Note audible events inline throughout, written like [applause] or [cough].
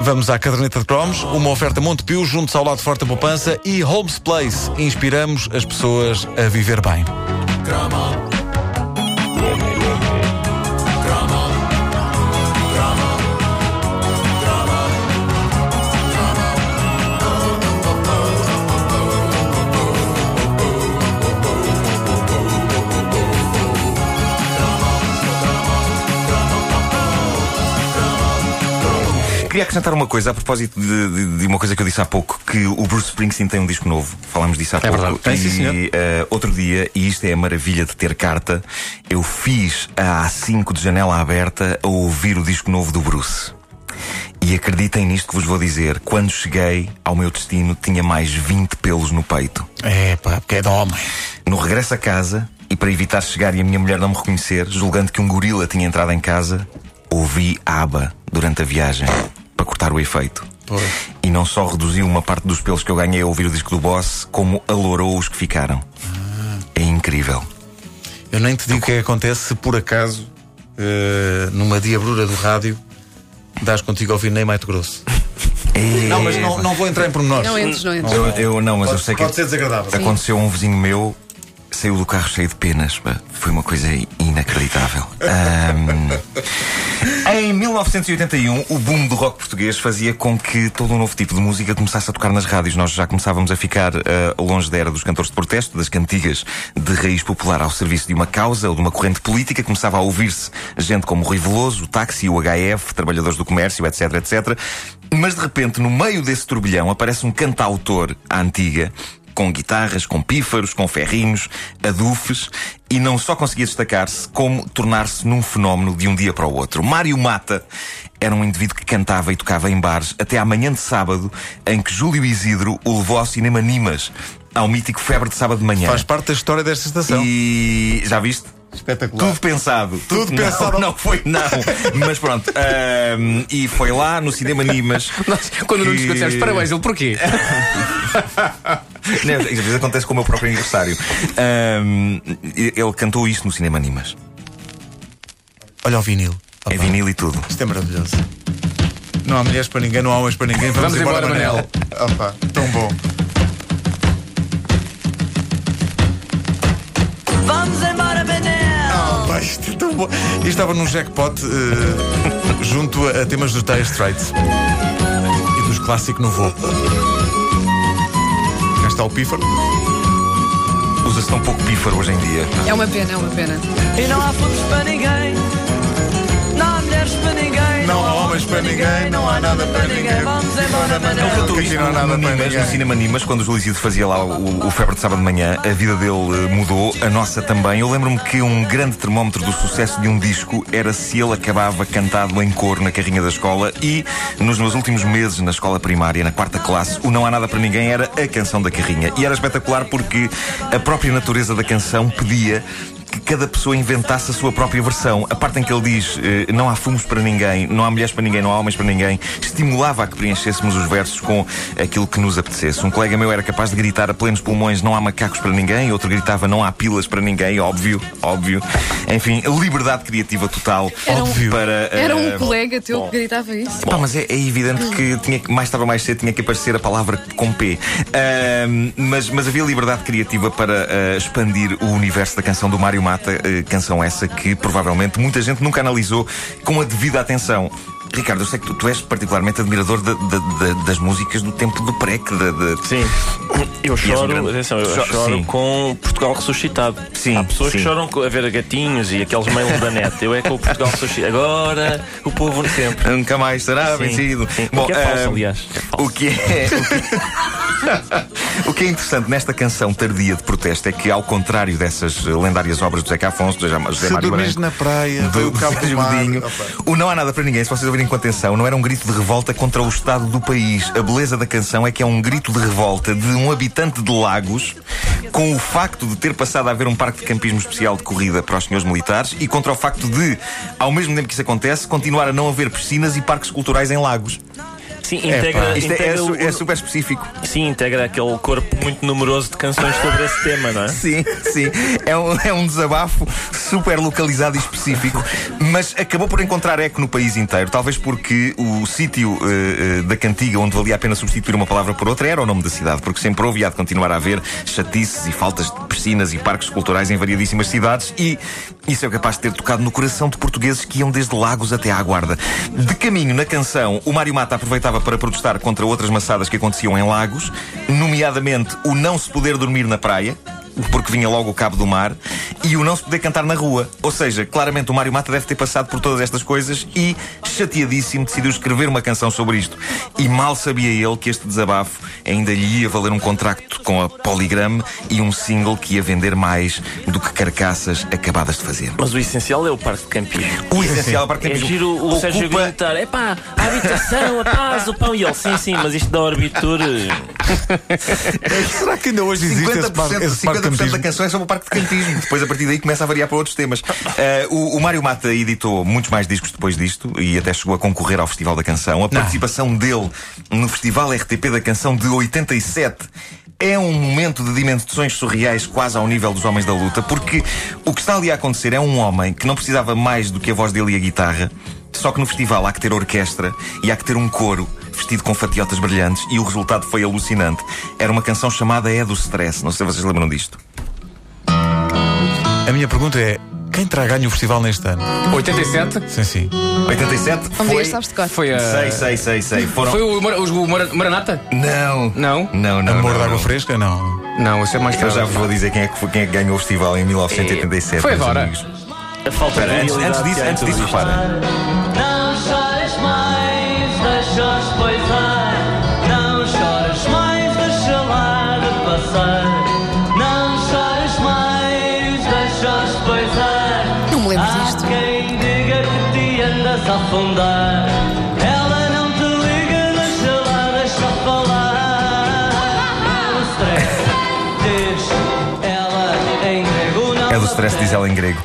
Vamos à caderneta de cromos, uma oferta Montepio junto ao lado forte da poupança e Holmes Place. Inspiramos as pessoas a viver bem. Queria acrescentar uma coisa a propósito de, de- de uma coisa que eu disse há pouco, que o Bruce Springsteen tem um disco novo. Falámos disso há pouco. verdade. Tem, sim, e eh, outro dia, e isto é a maravilha de ter carta, eu fiz a A5 de janela aberta a ouvir o disco novo do Bruce. E acreditem nisto que vos vou dizer. Quando cheguei ao meu destino, tinha mais 20 pelos no peito. É pá, porque é de homem. No regresso a casa, e para evitar chegar e a minha mulher não me reconhecer, julgando que um gorila tinha entrado em casa, ouvi aba durante a viagem para cortar o efeito. Pois. E não só reduziu uma parte dos pelos que eu ganhei a ouvir o disco do Boss, como alourou os que ficaram. É incrível. Eu nem te digo o que é que acontece se por acaso, eh, numa diabrura do rádio, dás contigo a ouvir nem Mato Grosso. É... Não, mas não, não vou entrar em pormenores. Não entres, não entres. Eu, eu não, mas eu Pode, sei que pode ser desagradável. aconteceu a um vizinho meu, saiu do carro cheio de penas. Foi uma coisa inacreditável. Ahm, [laughs] em 1981, o boom do rock português fazia com que todo um novo tipo de música começasse a tocar nas rádios. Nós já começávamos a ficar ah, longe da era dos cantores de protesto, das cantigas de raiz popular ao serviço de uma causa ou de uma corrente política. Começava a ouvir-se gente como o Rui Veloso, o Táxi, o HF, trabalhadores do comércio, etc, etc. Mas de repente, no meio desse turbilhão, aparece um cantautor à antiga com guitarras, com pífaros, com ferrinhos, adufes, e não só conseguia destacar-se, como tornar-se num fenómeno de um dia para o outro. Mário Mata era um indivíduo que cantava e tocava em bares até à manhã de sábado, em que Júlio Isidro o levou ao cinema Nimas, ao mítico Febre de Sábado de Manhã. Faz parte da história desta estação. E já viste? Espetacular. Tudo pensado. Tudo não, pensado. Não foi, não. Mas pronto. ahm, e foi lá no cinema Nimas. [laughs] Nós, quando não nos que- dissemos parabéns, ele porquê? [laughs] Não, Às vezes acontece com o meu próprio aniversário. Ahm, ele cantou isto no cinema Nimas. Olha o vinil. É Opa, vinil e tudo. Isto é maravilhoso. Não há mulheres para ninguém, não há homens para ninguém. Vamos, Vamos embora, Manel. Opa, tão bom. Vamos embora, Manel! Opa, isto é tão bom. Isto estava num jackpot eh, junto a, a temas dos Dire Straits e dos clássicos no voo. Está o pífaro. Usa-se tão pouco pífaro hoje em dia. É uma pena, é uma pena. E não há flores para ninguém, não há mulheres para ninguém, Não há homens para ninguém, não há nada para ninguém. Vamos embora, Ele Manel! cantou isto no, nada Nimas, no cinema Nimas, quando o Isidro fazia lá o, o Febre de Sábado de Manhã, a vida dele eh, mudou, a nossa também. Eu lembro-me que um grande termómetro do sucesso de um disco era se ele acabava cantado em cor na carrinha da escola e, nos meus últimos meses na escola primária, na quarta classe, o Não Há Nada para Ninguém era a canção da carrinha. E era espetacular porque a própria natureza da canção pedia cada pessoa inventasse a sua própria versão. A parte em que ele diz eh, não há fumos para ninguém, não há mulheres para ninguém, não há homens para ninguém, estimulava a que preenchêssemos os versos com aquilo que nos apetecesse. Um colega meu era capaz de gritar a plenos pulmões não há macacos para ninguém, outro gritava não há pilas para ninguém, óbvio, óbvio. Enfim, liberdade criativa total Era um- óbvio, para. Era um eh, colega teu bom. que gritava isso. Pá, mas é, é evidente que tinha que, mais tarde ou mais cedo tinha que aparecer a palavra com P. Ahm, mas, mas havia liberdade criativa para ah, expandir o universo da canção do Mário Mata, eh, canção essa que provavelmente muita gente nunca analisou com a devida atenção. Ricardo, eu sei que tu, tu és particularmente admirador da- da- da- das músicas do tempo do PREC. Sim, eu és um choro, grande- atenção, eu Cho- choro sim. com Portugal ressuscitado. Sim, Há pessoas sim. que choram com- a ver gatinhos e aqueles mails da net. Eu é com o Portugal ressuscitado. Agora, o povo sempre. Nunca mais será Sim, vencido. sim. O que é falso, ahm, aliás. É falso. [laughs] O que é. O que é interessante nesta canção tardia de protesto é que, ao contrário dessas eh, lendárias obras do Zeca Afonso, do José Mário Branco, na praia, do, do cabo do mar. Godinho, o Não Há Nada para Ninguém, se vocês ouvirem com atenção, não era um grito de revolta contra o estado do país. A beleza da canção é que é um grito de revolta de um habitante de Lagos com o facto de ter passado a haver um parque de campismo especial de corrida para os senhores militares e contra o facto de, ao mesmo tempo que isso acontece, continuar a não haver piscinas e parques culturais em Lagos. Sim, É, integra, é, é integra su- o- é super específico. sim, integra aquele corpo muito numeroso de canções sobre esse tema, não é? [laughs] Sim, sim. É um, é um desabafo super localizado e específico, mas acabou por encontrar eco no país inteiro. Talvez porque o sítio eh, eh, da cantiga onde valia a pena substituir uma palavra por outra era o nome da cidade, porque sempre houve e há de continuar a haver chatices e faltas de piscinas e parques culturais em variadíssimas cidades e isso é capaz de ter tocado no coração de portugueses que iam desde Lagos até à Guarda. De caminho na canção, o Mário Mata aproveitava para protestar contra outras maçadas que aconteciam em Lagos, nomeadamente o não se poder dormir na praia porque vinha logo o cabo do mar, e o não se poder cantar na rua. Ou seja, claramente o Mário Mata deve ter passado por todas estas coisas e, chateadíssimo, decidiu escrever uma canção sobre isto. E mal sabia ele que este desabafo ainda lhe ia valer um contrato com a Polygram e um single que ia vender mais do que carcaças acabadas de fazer. Mas o essencial é o parque de campismo. O essencial para É giro o Sérgio ocupa... gritar: é pá, a habitação, a paz, o pão. E ele, sim, sim, mas isto da Orbitur. eh, [laughs] Será que ainda hoje existe esse 50%, parque, esse parque de 50% da canção é sobre o parque de campismo. [laughs] Depois, a partir daí, começa a variar para outros temas. Eh, o, o Mário Mata editou muitos mais discos depois disto e até chegou a concorrer ao Festival da Canção. A participação dele no Festival RTP da Canção de 87 é um momento de dimensões surreais quase ao nível dos Homens da Luta, porque o que está ali a acontecer é um homem que não precisava mais do que a voz dele e a guitarra, só que no festival há que ter orquestra e há que ter um coro vestido com fatiotas brilhantes e o resultado foi alucinante. Era uma canção chamada É do Stress. Não sei se vocês lembram disto. A minha pergunta é: quem terá ganho o festival neste ano? 87 Sim, sim. 87 Um foi. dia sabes de cor. foi a. Sei, sei, sei, sei. Foram. Foi o, Mar- o Mar- Maranata? Não. Não? Não, não. Amor não, de água não. fresca? Não. Não, isso é mais Eu já vou dizer quem é que, foi, quem é que ganhou o festival em 1987. Foi agora. amigos. A falta Espera, de antes, antes disso, antes disso, repara. Te stress, diz ela em grego.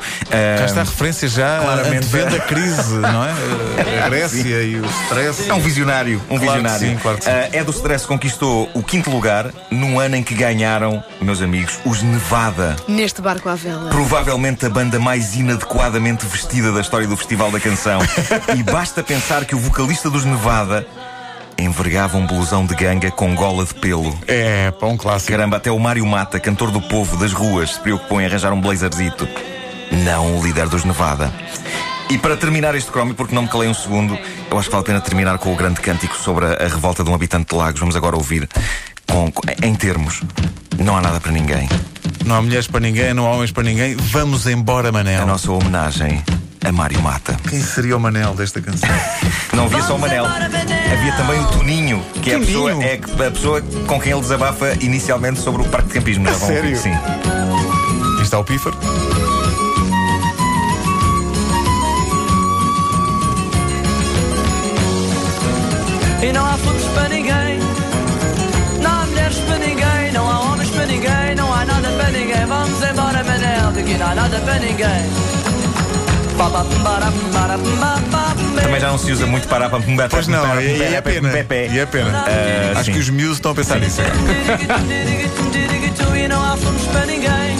Cá está a referência já claramente. antevendo a crise, não é? [laughs] A Grécia e o stress. É um visionário, um Claro visionário. sim, claro que sim. Ah, é do Stress conquistou o quinto lugar num ano em que ganharam, meus amigos, os Nevada. Neste barco à vela. Provavelmente a banda mais inadequadamente vestida da história do Festival da Canção. [laughs] e basta pensar que o vocalista dos Nevada envergava um blusão de ganga com gola de pelo. É, pá, um clássico. Caramba, até o Mário Mata, cantor do povo das ruas, se preocupou em arranjar um blazerzito. Não o líder dos Nevada. E para terminar este cromo, porque não me calei um segundo, eu acho que vale a pena terminar com o grande cântico sobre a, a revolta de um habitante de Lagos. Vamos agora ouvir com, com- em termos. Não há nada para ninguém. Não há mulheres para ninguém, não há homens para ninguém. Vamos embora, Manel. A nossa homenagem a Mário Mata. Quem seria o Manel desta canção? [laughs] Não havia só o Manel. Havia também o Toninho, que é a pessoa, é a pessoa com quem ele desabafa inicialmente sobre o parque de campismo. Já vão ouvir, sério? Sim. Isto está o pífaro. E não há fundos para ninguém, não há mulheres para ninguém, não há homens para ninguém, não há nada para ninguém. Vamos embora, Manel, daqui não há nada para ninguém. Também já não se usa muito para para Pois não, e, e é pena. E é pena. Acho sim. que os miúdos estão a pensar nisso. E não há fundos para ninguém,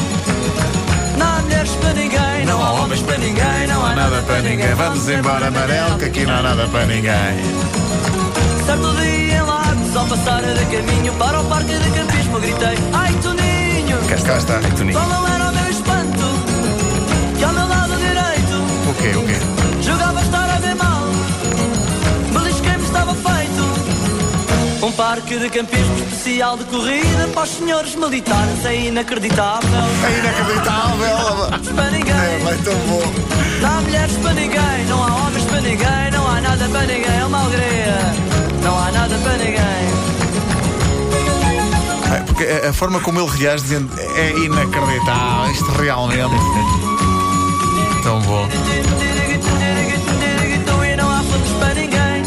não há mulheres para ninguém, não há homens para ninguém, não há nada para ninguém. Vamos embora, Manel, que aqui não há nada para ninguém. Certo dia em Lagos, ao passar de caminho para o parque de campismo, gritei: Ai, Toninho! Cá está. Toninho. Qual não era o meu espanto? Que ao meu lado quê? O quê? jogava estar a ver mal. Belisquei-me, estava feito. Um parque de campismo especial de corrida para os senhores militares, é inacreditável. É inacreditável. Para ninguém, vai tão bom. não há mulheres para ninguém, não há homens para ninguém, não há nada para ninguém, é uma alegria. Não há nada para ninguém. É, Porque a forma como ele reage dizendo é inacreditável, isto realmente. Tão bom. Não há fundos para ninguém,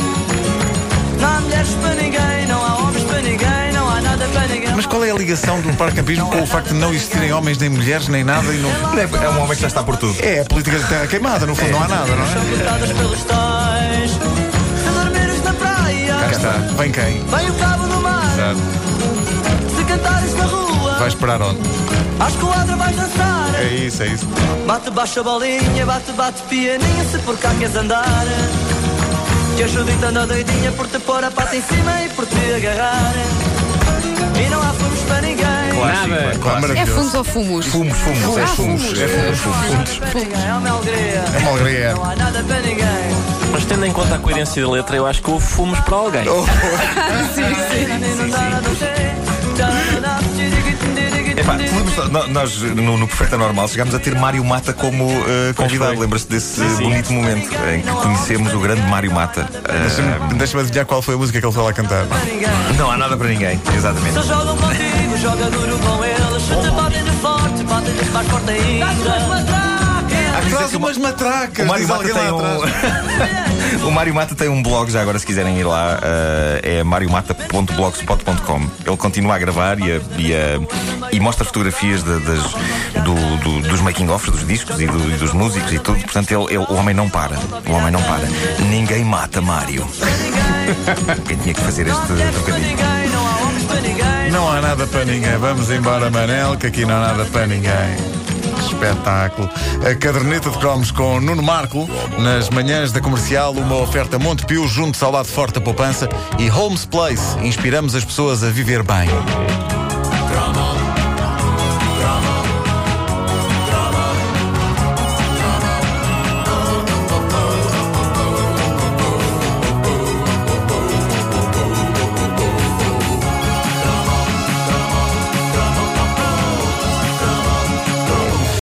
não há mulheres para ninguém, não há homens para ninguém, não há nada para ninguém. Mas qual é a ligação do parque campismo com o facto de não existirem homens nem mulheres nem nada e não. É um homem que já está por tudo. É a política de terra queimada, no fundo não há nada, não São é? cortadas pelos tais. Se dormires na praia, Cá está. Vem quem? Vem o cabo do mar. Exato. Se cantares na rua, Vai esperar onde? às quadras vais dançar. É isso, é isso. Bate baixa bolinha, bate, bate pianinha, se por cá queres andar. Que a Judita anda doidinha por te pôr a pata em cima e por te agarrar. E não há fomos para ninguém. Nada. Claro, É maravilhoso. fundos ou fumos? Fumos, fumos, é Ah, fumos. fumos. É fumos, fumos. Para ninguém, é uma alegria. É uma alegria. Não há nada para ninguém. Mas tendo em conta a coerência da letra, eu acho que houve fumos para alguém. Epá, te lembras- nó- nós no, no Perfeita Normal chegámos a ter Mário Mata como eh, convidado. foi. Lembras-te desse sim. bonito momento em que conhecemos o grande Mário Mata? Eh, Deixa-me deixa adivinhar qual foi a música que ele foi lá cantar. não há nada para ninguém, exatamente. Se jogam contigo, joga duro com eles. Se te forte, mais forte ainda. Traz umas matracas. O Mário, diz Mata tem um... [laughs] o Mário Mata tem um blog, já agora se quiserem ir lá, eh, é mariomata.blogspot.com. Ele continua a gravar e, a- e, a- e mostra fotografias de- das- do- do- dos making-offs dos discos e, do- e dos músicos e tudo. Portanto, ele, ele- o homem não para. O homem não para. Ninguém mata Mário. [laughs] Quem tinha que fazer este trocadilho? Ninguém, não há homens para ninguém. Não há nada para ninguém. Vamos embora, Manel, que aqui não há nada para ninguém. Espetáculo. A caderneta de cromos com Nuno Marco. Nas manhãs da comercial, uma oferta Montepio junto ao lado forte da poupança e Holmes Place. Inspiramos as pessoas a viver bem.